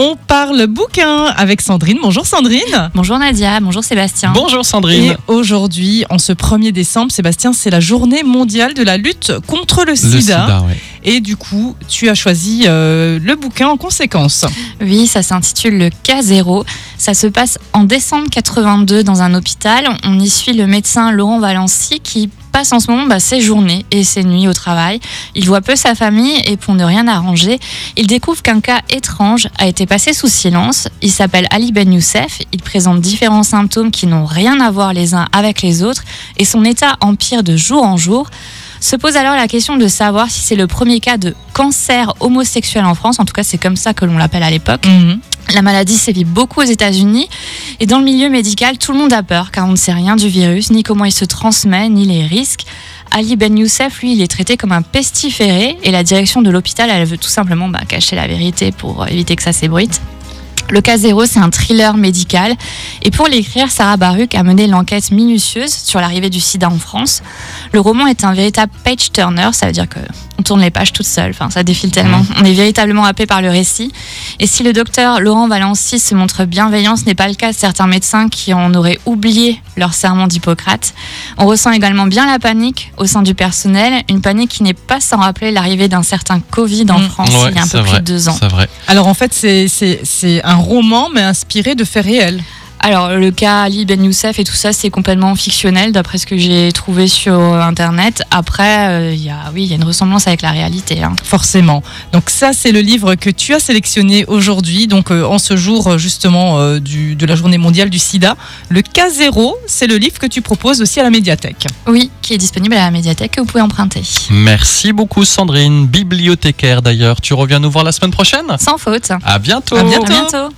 On parle bouquin avec Sandrine. Bonjour Sandrine. Bonjour Nadia, bonjour Sébastien. Bonjour Sandrine. Et aujourd'hui, en ce 1er décembre, Sébastien, c'est la journée mondiale de la lutte contre le, Le sida. sida, ouais. Et du coup, tu as choisi euh, le bouquin en conséquence. Oui, ça s'intitule Le cas zéro. Ça se passe en décembre 82 dans un hôpital. On y suit le médecin Laurent Valency qui passe en ce moment bah, ses journées et ses nuits au travail. Il voit peu sa famille et pour ne rien arranger, il découvre qu'un cas étrange a été passé sous silence. Il s'appelle Ali Ben Youssef. Il présente différents symptômes qui n'ont rien à voir les uns avec les autres et son état empire de jour en jour. Se pose alors la question de savoir si c'est le premier cas de cancer homosexuel en France. En tout cas, c'est comme ça que l'on l'appelle à l'époque. Mhm. La maladie sévit beaucoup aux États-Unis et dans le milieu médical, tout le monde a peur car on ne sait rien du virus, ni comment il se transmet, ni les risques. Ali Ben Youssef, lui, il est traité comme un pestiféré et la direction de l'hôpital, elle veut tout simplement bah, cacher la vérité pour éviter que ça s'ébruite. Le cas zéro, c'est un thriller médical. Et pour l'écrire, Sarah Baruch a mené l'enquête minutieuse sur l'arrivée du sida en France. Le roman est un véritable page turner, ça veut dire que on tourne les pages toute seule, enfin, ça défile tellement. On est véritablement happé par le récit. Et si le docteur Laurent Valency se montre bienveillant, ce n'est pas le cas de certains médecins qui en auraient oublié leur serment d'Hippocrate. On ressent également bien la panique au sein du personnel, une panique qui n'est pas sans rappeler l'arrivée d'un certain Covid en Mm. France Ouais, il y a un peu plus de deux ans. C'est vrai. Alors en fait, c'est un roman, mais inspiré de faits réels. Alors, le cas Ali Ben Youssef et tout ça, c'est complètement fictionnel, d'après ce que j'ai trouvé sur Internet. Après, euh, il y a, oui, il y a une ressemblance avec la réalité. hein. Forcément. Donc ça, c'est le livre que tu as sélectionné aujourd'hui, donc euh, en ce jour euh, justement euh, du, de la journée mondiale du sida. Le cas zéro, c'est le livre que tu proposes aussi à la médiathèque. Oui, qui est disponible à la médiathèque que vous pouvez emprunter. Merci beaucoup Sandrine, bibliothécaire d'ailleurs. Tu reviens nous voir la semaine prochaine? Sans faute. À bientôt. À bientôt. À bientôt.